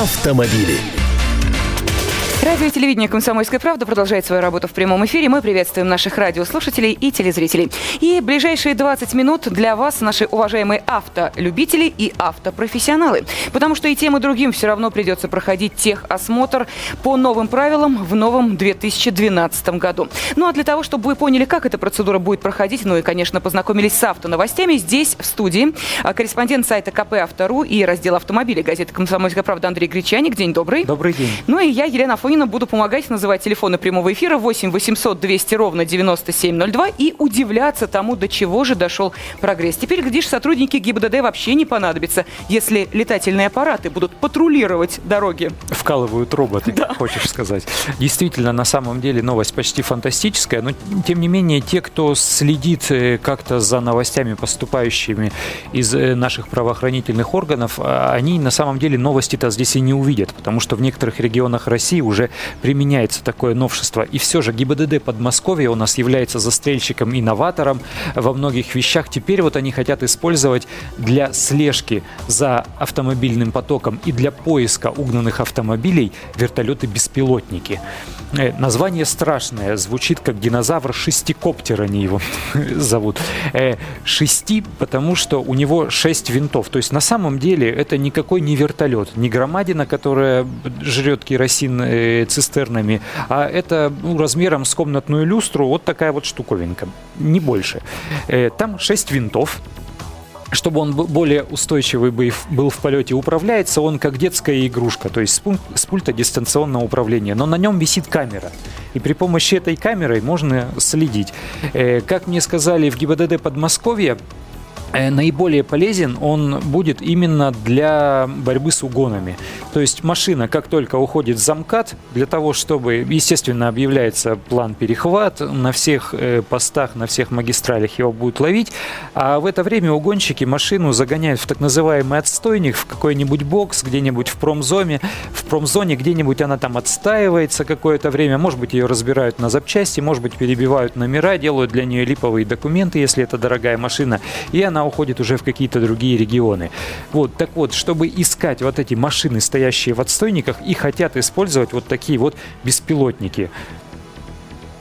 автомобили. Радио и телевидение «Комсомольская правда» продолжает свою работу в прямом эфире. Мы приветствуем наших радиослушателей и телезрителей. И ближайшие 20 минут для вас, наши уважаемые автолюбители и автопрофессионалы. Потому что и тем, и другим все равно придется проходить техосмотр по новым правилам в новом 2012 году. Ну а для того, чтобы вы поняли, как эта процедура будет проходить, ну и, конечно, познакомились с автоновостями, здесь, в студии, а, корреспондент сайта КП «Автору» и раздел автомобилей газеты «Комсомольская правда» Андрей Гречаник. День добрый. Добрый день. Ну и я, Елена Фонина, Афонина буду помогать называть телефоны прямого эфира 8 800 200 ровно 9702 и удивляться тому, до чего же дошел прогресс. Теперь, глядишь, сотрудники ГИБДД вообще не понадобятся, если летательные аппараты будут патрулировать дороги. Вкалывают роботы, да. хочешь сказать. Действительно, на самом деле новость почти фантастическая, но тем не менее те, кто следит э, как-то за новостями, поступающими из э, наших правоохранительных органов, а, они на самом деле новости-то здесь и не увидят, потому что в некоторых регионах России уже уже применяется такое новшество. И все же ГИБДД Подмосковья у нас является застрельщиком-инноватором во многих вещах. Теперь вот они хотят использовать для слежки за автомобильным потоком и для поиска угнанных автомобилей вертолеты-беспилотники. Э, название страшное, звучит как динозавр шестикоптер, они его зовут. Э, шести, потому что у него шесть винтов. То есть на самом деле это никакой не вертолет, не громадина, которая жрет керосин э, цистернами, а это ну, размером с комнатную люстру вот такая вот штуковинка, не больше. Там шесть винтов, чтобы он более устойчивый был в полете, управляется он как детская игрушка, то есть с пульта дистанционного управления. Но на нем висит камера. И при помощи этой камеры можно следить. Э, как мне сказали в ГИБДД Подмосковья, Э, наиболее полезен он будет именно для борьбы с угонами. То есть машина, как только уходит в замкат, для того, чтобы, естественно, объявляется план перехват, на всех э, постах, на всех магистралях его будут ловить, а в это время угонщики машину загоняют в так называемый отстойник, в какой-нибудь бокс, где-нибудь в промзоне, в промзоне где-нибудь она там отстаивается какое-то время, может быть, ее разбирают на запчасти, может быть, перебивают номера, делают для нее липовые документы, если это дорогая машина, и она она уходит уже в какие-то другие регионы. Вот, так вот, чтобы искать вот эти машины, стоящие в отстойниках, и хотят использовать вот такие вот беспилотники.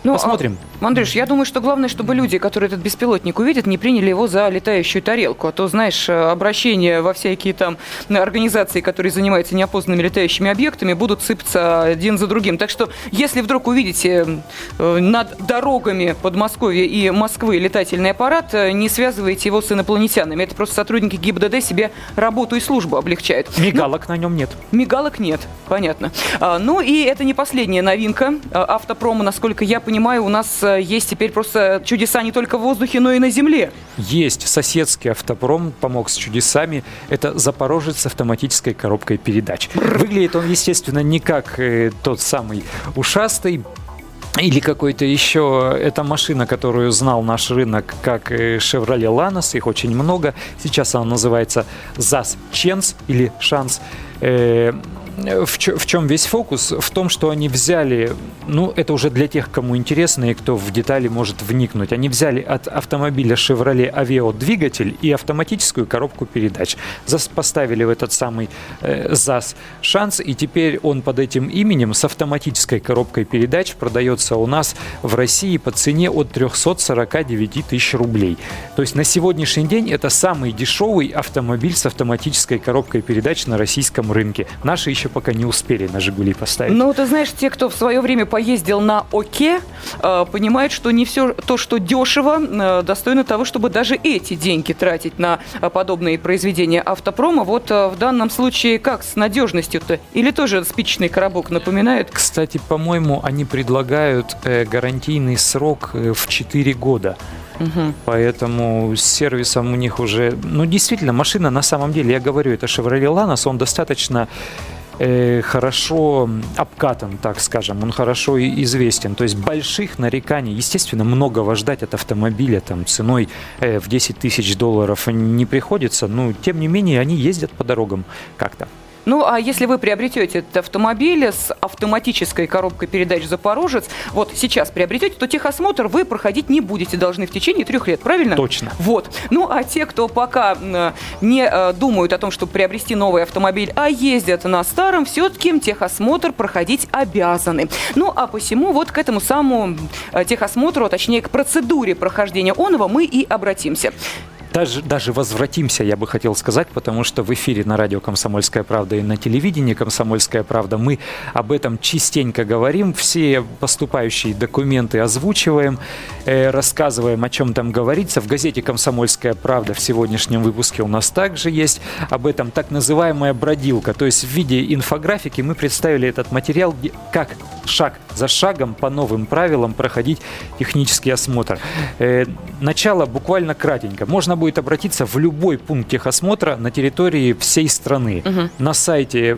Ну, Посмотрим. Андрюш, я думаю, что главное, чтобы люди, которые этот беспилотник увидят, не приняли его за летающую тарелку. А то, знаешь, э, обращения во всякие там организации, которые занимаются неопознанными летающими объектами, будут сыпаться один за другим. Так что, если вдруг увидите э, над дорогами Подмосковья и Москвы летательный аппарат, э, не связывайте его с инопланетянами. Это просто сотрудники ГИБДД себе работу и службу облегчают. Мигалок ну, на нем нет. Мигалок нет, понятно. А, ну и это не последняя новинка автопрома. Насколько я понимаю, у нас есть теперь просто чудеса не только в воздухе, но и на земле. Есть. Соседский автопром помог с чудесами. Это Запорожец с автоматической коробкой передач. Выглядит он, естественно, не как э, тот самый ушастый, или какой-то еще, это машина, которую знал наш рынок как э, Chevrolet Lanos, их очень много. Сейчас она называется ZAS Chance или Шанс. В, чё, в чем весь фокус? В том, что они взяли, ну, это уже для тех, кому интересно и кто в детали может вникнуть. Они взяли от автомобиля Chevrolet Aveo двигатель и автоматическую коробку передач. Зас поставили в этот самый э, ЗАЗ шанс, и теперь он под этим именем с автоматической коробкой передач продается у нас в России по цене от 349 тысяч рублей. То есть на сегодняшний день это самый дешевый автомобиль с автоматической коробкой передач на российском рынке. Наши еще пока не успели на «Жигули» поставить. Ну, ты знаешь, те, кто в свое время поездил на ОКЕ, э, понимают, что не все то, что дешево, э, достойно того, чтобы даже эти деньги тратить на э, подобные произведения автопрома. Вот в данном случае как с надежностью-то? Или тоже спичечный коробок напоминает? Кстати, по-моему, они предлагают гарантийный срок в 4 года. Угу. Поэтому с сервисом у них уже... Ну, действительно, машина на самом деле, я говорю, это Chevrolet Lanos, он достаточно э, хорошо обкатан, так скажем, он хорошо известен. То есть больших нареканий, естественно, многого ждать от автомобиля там, ценой э, в 10 тысяч долларов не приходится, но тем не менее они ездят по дорогам как-то. Ну, а если вы приобретете этот автомобиль с автоматической коробкой передач «Запорожец», вот сейчас приобретете, то техосмотр вы проходить не будете должны в течение трех лет, правильно? Точно. Вот. Ну, а те, кто пока не э, думают о том, чтобы приобрести новый автомобиль, а ездят на старом, все-таки техосмотр проходить обязаны. Ну, а посему вот к этому самому э, техосмотру, а точнее к процедуре прохождения онова мы и обратимся даже, даже возвратимся, я бы хотел сказать, потому что в эфире на радио «Комсомольская правда» и на телевидении «Комсомольская правда» мы об этом частенько говорим, все поступающие документы озвучиваем, э, рассказываем, о чем там говорится. В газете «Комсомольская правда» в сегодняшнем выпуске у нас также есть об этом так называемая бродилка, то есть в виде инфографики мы представили этот материал, как шаг за шагом по новым правилам проходить технический осмотр. Э, начало буквально кратенько. Можно будет обратиться в любой пункт техосмотра на территории всей страны. Угу. На сайте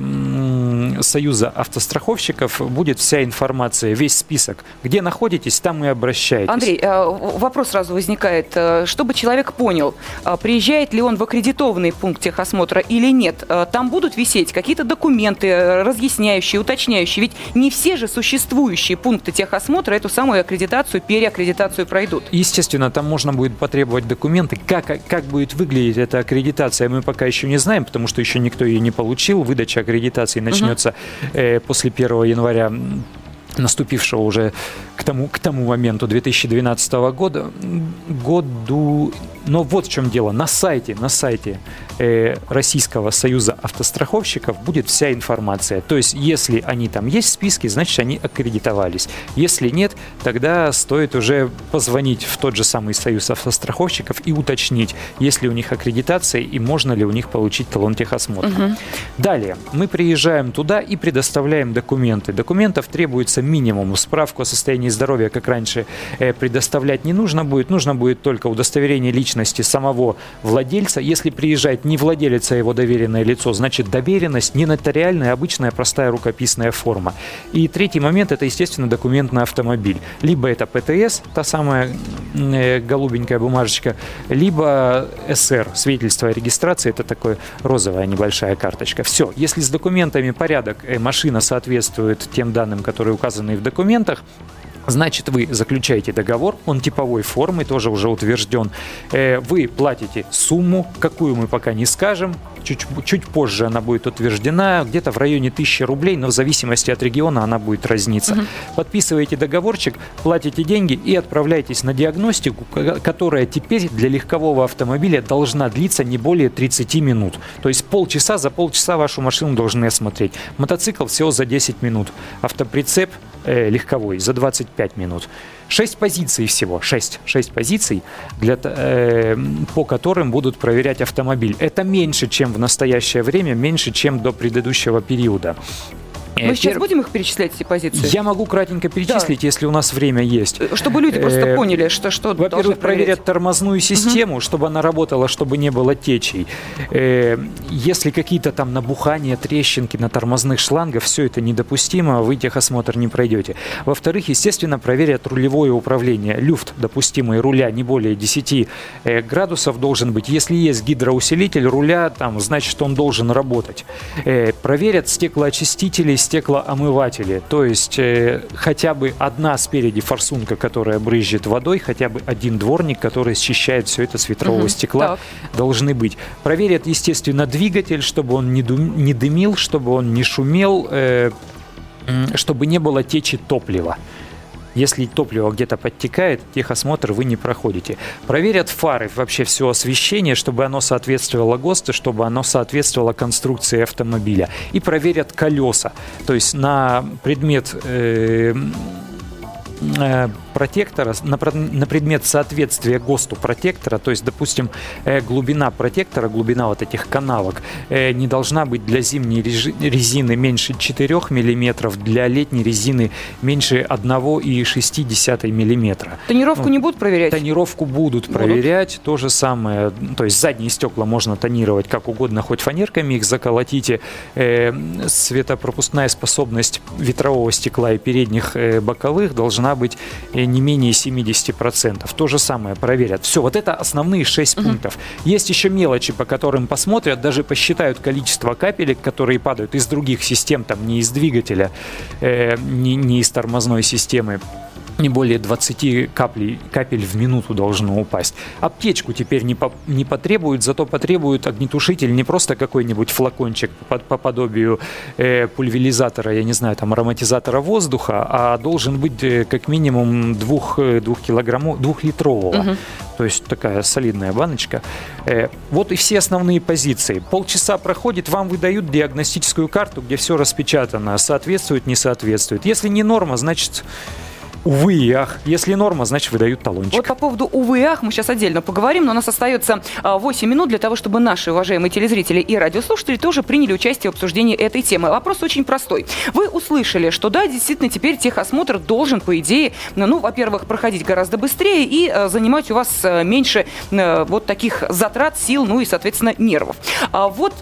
Союза автостраховщиков будет вся информация, весь список. Где находитесь, там и обращайтесь. Андрей, э, вопрос сразу возникает. Э, чтобы человек понял, э, приезжает ли он в аккредитованный пункт техосмотра или нет, там будут висеть какие-то документы, разъясняющие, уточняющие. Ведь не все же существующие пункты техосмотра эту самую аккредитацию, переаккредитацию пройдут. Естественно, там можно будет потребовать документы. Как, как будет выглядеть эта аккредитация, мы пока еще не знаем, потому что еще никто ее не получил. Выдача аккредитации начнется э, после 1 января наступившего уже к тому, к тому моменту 2012 года, году но вот в чем дело. На сайте, на сайте э, Российского союза автостраховщиков будет вся информация. То есть, если они там есть в списке, значит, они аккредитовались. Если нет, тогда стоит уже позвонить в тот же самый союз автостраховщиков и уточнить, есть ли у них аккредитация и можно ли у них получить талон техосмотра. Угу. Далее, мы приезжаем туда и предоставляем документы. Документов требуется минимум. Справку о состоянии здоровья, как раньше, э, предоставлять не нужно будет. Нужно будет только удостоверение личности личности самого владельца. Если приезжает не владелец, а его доверенное лицо, значит доверенность не нотариальная, обычная простая рукописная форма. И третий момент – это, естественно, документ на автомобиль. Либо это ПТС, та самая э, голубенькая бумажечка, либо СР, свидетельство о регистрации, это такая розовая небольшая карточка. Все, если с документами порядок, э, машина соответствует тем данным, которые указаны в документах, Значит, вы заключаете договор, он типовой формы, тоже уже утвержден. Э, вы платите сумму, какую мы пока не скажем, чуть, чуть позже она будет утверждена, где-то в районе 1000 рублей, но в зависимости от региона она будет разниться. Угу. Подписываете договорчик, платите деньги и отправляетесь на диагностику, которая теперь для легкового автомобиля должна длиться не более 30 минут. То есть полчаса, за полчаса вашу машину должны осмотреть. Мотоцикл всего за 10 минут. Автоприцеп э, легковой за 25 минут. Шесть позиций всего, шесть, шесть позиций, для, э, по которым будут проверять автомобиль. Это меньше, чем в настоящее время, меньше, чем до предыдущего периода. Мы Пер... сейчас будем их перечислять, эти позиции? Я могу кратенько перечислить, да. если у нас время есть. Э, чтобы люди просто э, поняли, что что Во-первых, проверять тормозную систему, угу. чтобы она работала, чтобы не было течей. Э, если какие-то там набухания, трещинки на тормозных шлангах, все это недопустимо, вы техосмотр не пройдете. Во-вторых, естественно, проверят рулевое управление. Люфт допустимый руля не более 10 градусов должен быть. Если есть гидроусилитель руля, там, значит, он должен работать. Проверят стеклоочистители, стеклоомыватели. То есть э, хотя бы одна спереди форсунка, которая брызжет водой, хотя бы один дворник, который счищает все это с ветрового угу, стекла, так. должны быть. Проверят, естественно, двигатель, чтобы он не, дум, не дымил, чтобы он не шумел, э, чтобы не было течи топлива. Если топливо где-то подтекает, техосмотр вы не проходите. Проверят фары, вообще все освещение, чтобы оно соответствовало ГОСТу, чтобы оно соответствовало конструкции автомобиля. И проверят колеса. То есть на предмет э, протектора на, на предмет соответствия ГОСТу протектора, то есть, допустим, э, глубина протектора, глубина вот этих канавок э, не должна быть для зимней резины меньше 4 мм, для летней резины меньше 1,6 мм. Тонировку ну, не будут проверять? Тонировку будут, будут проверять. То же самое, то есть задние стекла можно тонировать как угодно, хоть фанерками их заколотите. Э, светопропускная способность ветрового стекла и передних э, боковых должна должна быть э, не менее 70%. То же самое проверят. Все, вот это основные 6 угу. пунктов. Есть еще мелочи, по которым посмотрят, даже посчитают количество капелек, которые падают из других систем, там не из двигателя, э, не, не из тормозной системы не более 20 каплей, капель в минуту должно упасть. Аптечку теперь не, по, не потребуют, зато потребуют огнетушитель не просто какой-нибудь флакончик по, по подобию э, пульверизатора, я не знаю, там ароматизатора воздуха, а должен быть э, как минимум двух, э, двух килограммов, двухлитрового. Угу. То есть такая солидная баночка. Э, вот и все основные позиции. Полчаса проходит, вам выдают диагностическую карту, где все распечатано, соответствует, не соответствует. Если не норма, значит увы и ах. Если норма, значит выдают талончик. Вот по поводу увы и ах мы сейчас отдельно поговорим, но у нас остается 8 а, минут для того, чтобы наши уважаемые телезрители и радиослушатели тоже приняли участие в обсуждении этой темы. Вопрос очень простой. Вы услышали, что да, действительно, теперь техосмотр должен, по идее, ну, во-первых, проходить гораздо быстрее и а, занимать у вас а, меньше вот таких затрат, сил, ну и, соответственно, нервов. Вот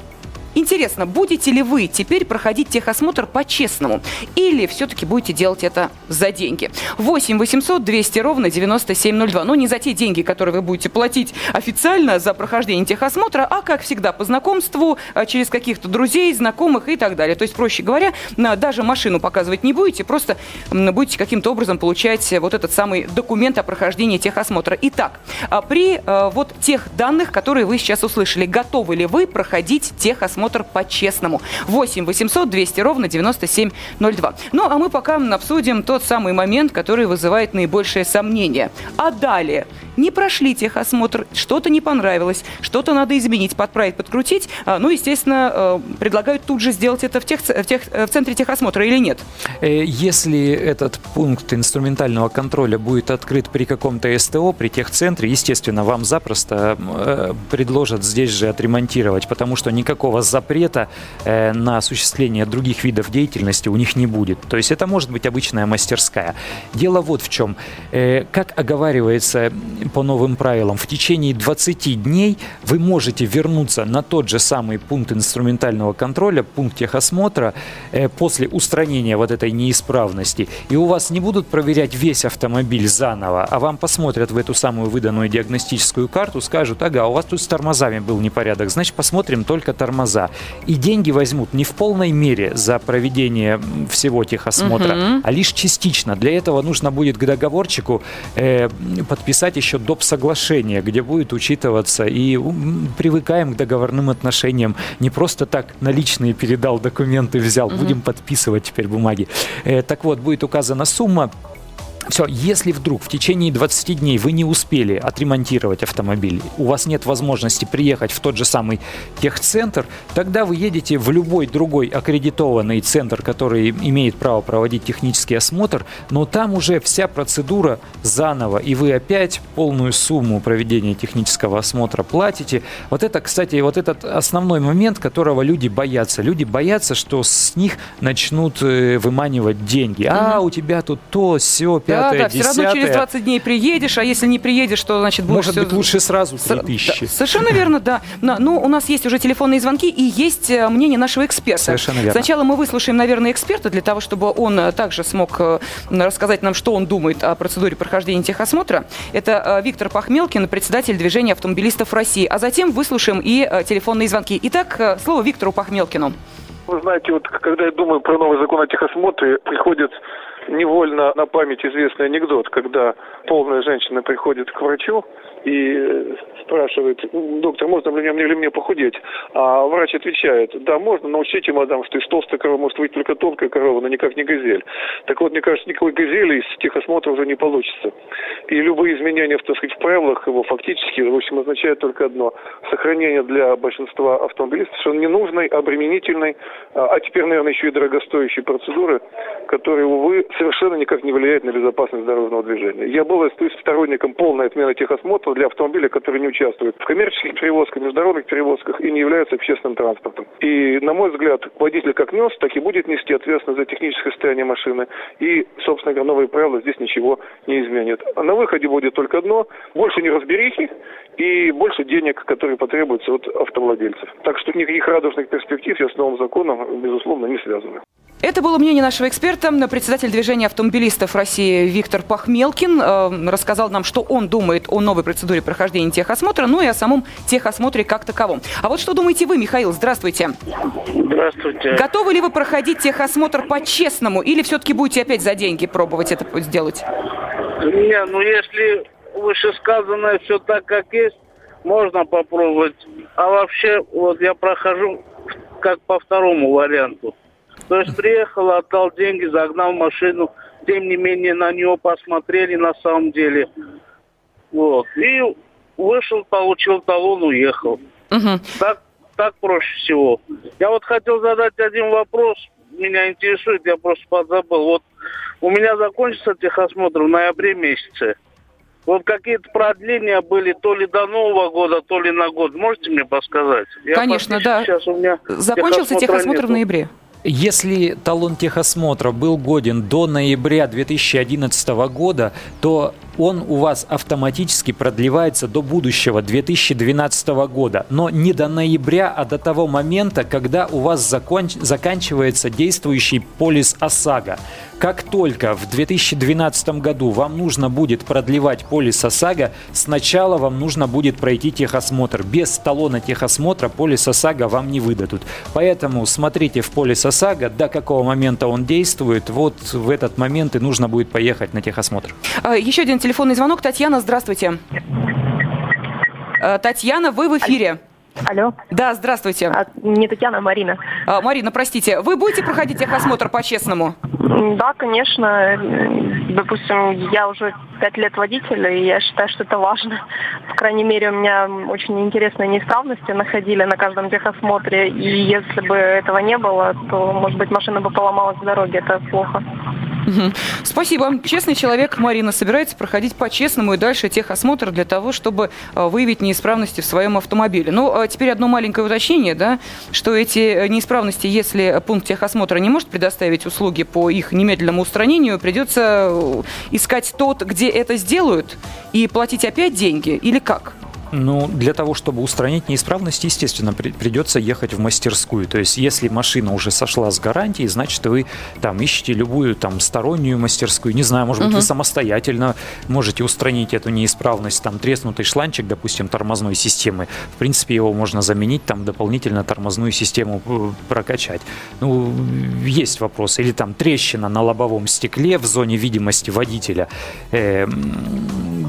Интересно, будете ли вы теперь проходить техосмотр по-честному? Или все-таки будете делать это за деньги? 8 800 200 ровно 9702. Ну, не за те деньги, которые вы будете платить официально за прохождение техосмотра, а, как всегда, по знакомству, а, через каких-то друзей, знакомых и так далее. То есть, проще говоря, даже машину показывать не будете, просто будете каким-то образом получать вот этот самый документ о прохождении техосмотра. Итак, а, при а, вот тех данных, которые вы сейчас услышали, готовы ли вы проходить техосмотр? Просмотр по-честному. 8 800 200 ровно 9702. Ну, а мы пока обсудим тот самый момент, который вызывает наибольшее сомнение. А далее не прошли техосмотр, что-то не понравилось, что-то надо изменить, подправить, подкрутить. А, ну, естественно, э, предлагают тут же сделать это в, тех, в, тех, в центре техосмотра или нет? Э, если этот пункт инструментального контроля будет открыт при каком-то СТО, при техцентре, естественно, вам запросто э, предложат здесь же отремонтировать, потому что никакого запрета на осуществление других видов деятельности у них не будет. То есть это может быть обычная мастерская. Дело вот в чем. Как оговаривается по новым правилам, в течение 20 дней вы можете вернуться на тот же самый пункт инструментального контроля, пункт техосмотра, э, после устранения вот этой неисправности. И у вас не будут проверять весь автомобиль заново, а вам посмотрят в эту самую выданную диагностическую карту, скажут, ага, у вас тут с тормозами был непорядок, значит, посмотрим только тормоза. И деньги возьмут не в полной мере за проведение всего техосмотра, угу. а лишь частично. Для этого нужно будет к договорчику э, подписать еще доп. соглашение, где будет учитываться и привыкаем к договорным отношениям. Не просто так наличные передал документы, взял, угу. будем подписывать теперь бумаги. Э, так вот, будет указана сумма, все, если вдруг в течение 20 дней вы не успели отремонтировать автомобиль, у вас нет возможности приехать в тот же самый техцентр, тогда вы едете в любой другой аккредитованный центр, который имеет право проводить технический осмотр, но там уже вся процедура заново, и вы опять полную сумму проведения технического осмотра платите. Вот это, кстати, вот этот основной момент, которого люди боятся. Люди боятся, что с них начнут э, выманивать деньги. А, у тебя тут то, все, пятое да, да, все равно через 20 дней приедешь, а если не приедешь, то, значит, будет Может все... быть, лучше сразу 3000. Да, совершенно верно, да. Но, ну, у нас есть уже телефонные звонки и есть э, мнение нашего эксперта. Совершенно верно. Сначала мы выслушаем, наверное, эксперта для того, чтобы он э, также смог э, рассказать нам, что он думает о процедуре прохождения техосмотра. Это Виктор Пахмелкин, председатель движения автомобилистов России. А затем выслушаем и телефонные звонки. Итак, слово Виктору Пахмелкину. Вы знаете, вот когда я думаю про новый закон о техосмотре, приходит невольно на память известный анекдот, когда полная женщина приходит к врачу и спрашивает, доктор, можно ли мне, или мне похудеть? А врач отвечает, да, можно, но учтите, мадам, что из толстой коровы может выйти только тонкая корова, но никак не газель. Так вот, мне кажется, никакой газели из техосмотра уже не получится. И любые изменения, так сказать, в правилах его фактически, в общем, означают только одно. Сохранение для большинства автомобилистов что ненужной, обременительной, а, а теперь, наверное, еще и дорогостоящей процедуры, которые, увы, совершенно никак не влияют на безопасность дорожного движения. Я был сторонником полной отмены техосмотра для автомобиля, который не участвует в коммерческих перевозках, международных перевозках и не является общественным транспортом. И, на мой взгляд, водитель как нес, так и будет нести ответственность за техническое состояние машины. И, собственно говоря, новые правила здесь ничего не изменят. А на выходе будет только одно – больше неразберихи и больше денег, которые потребуются от автовладельцев. Так что никаких радужных перспектив я с новым законом, безусловно, не связаны. Это было мнение нашего эксперта, председатель движения автомобилистов России Виктор Пахмелкин. Э, рассказал нам, что он думает о новой процедуре прохождения техосмотра, ну и о самом техосмотре как таковом. А вот что думаете вы, Михаил? Здравствуйте. Здравствуйте. Готовы ли вы проходить техосмотр по-честному или все-таки будете опять за деньги пробовать это сделать? Не, ну если вышесказанное все так, как есть, можно попробовать. А вообще, вот я прохожу как по второму варианту. То есть приехал, отдал деньги, загнал машину. Тем не менее, на него посмотрели на самом деле. Вот. И вышел, получил талон, уехал. Угу. Так, так проще всего. Я вот хотел задать один вопрос. Меня интересует, я просто подзабыл. Вот у меня закончится техосмотр в ноябре месяце. Вот какие-то продления были то ли до Нового года, то ли на год. Можете мне подсказать? Конечно, да. Сейчас у меня Закончился техосмотр нету. в ноябре. Если талон техосмотра был годен до ноября 2011 года, то он у вас автоматически продлевается до будущего 2012 года, но не до ноября, а до того момента, когда у вас закон... заканчивается действующий полис ОСАГО. Как только в 2012 году вам нужно будет продлевать полис ОСАГО, сначала вам нужно будет пройти техосмотр. Без талона техосмотра полис ОСАГО вам не выдадут. Поэтому смотрите в полис ОСАГО, до какого момента он действует. Вот в этот момент и нужно будет поехать на техосмотр. А, еще один телефонный звонок. Татьяна, здравствуйте. Э, Татьяна, вы в эфире. Алло. Да, здравствуйте. А, не Татьяна, а Марина. А, Марина, простите, вы будете проходить техосмотр по-честному? Да, конечно. Допустим, я уже пять лет водитель, и я считаю, что это важно. По крайней мере, у меня очень интересные неисправности находили на каждом техосмотре, и если бы этого не было, то, может быть, машина бы поломалась в дороге. Это плохо. Спасибо. Честный человек Марина собирается проходить по-честному и дальше техосмотр для того, чтобы а, выявить неисправности в своем автомобиле. Ну, а теперь одно маленькое уточнение, да, что эти э, неисправности, если пункт техосмотра не может предоставить услуги по их немедленному устранению, придется э, искать тот, где это сделают, и платить опять деньги или как? Ну, для того, чтобы устранить неисправность, естественно, при, придется ехать в мастерскую. То есть, если машина уже сошла с гарантии, значит, вы там ищете любую там стороннюю мастерскую. Не знаю, может быть, угу. вы самостоятельно можете устранить эту неисправность. Там треснутый шланчик, допустим, тормозной системы. В принципе, его можно заменить, там дополнительно тормозную систему э, прокачать. Ну, есть вопрос. Или там трещина на лобовом стекле в зоне видимости водителя. Э,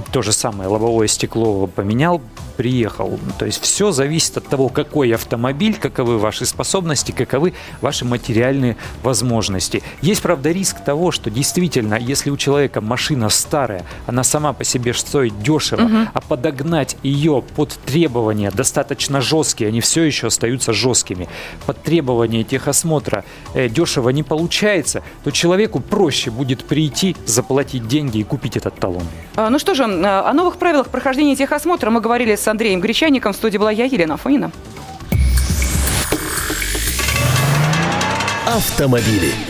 то же самое, лобовое стекло поменял, приехал. То есть все зависит от того, какой автомобиль, каковы ваши способности, каковы ваши материальные возможности. Есть, правда, риск того, что действительно, если у человека машина старая, она сама по себе стоит дешево, угу. а подогнать ее под требования достаточно жесткие, они все еще остаются жесткими, под требования техосмотра э, дешево не получается, то человеку проще будет прийти, заплатить деньги и купить этот талон. А, ну что же, о новых правилах прохождения техосмотра мы говорили с Андреем Гречаником. В студии была я, Елена Фонина. Автомобили.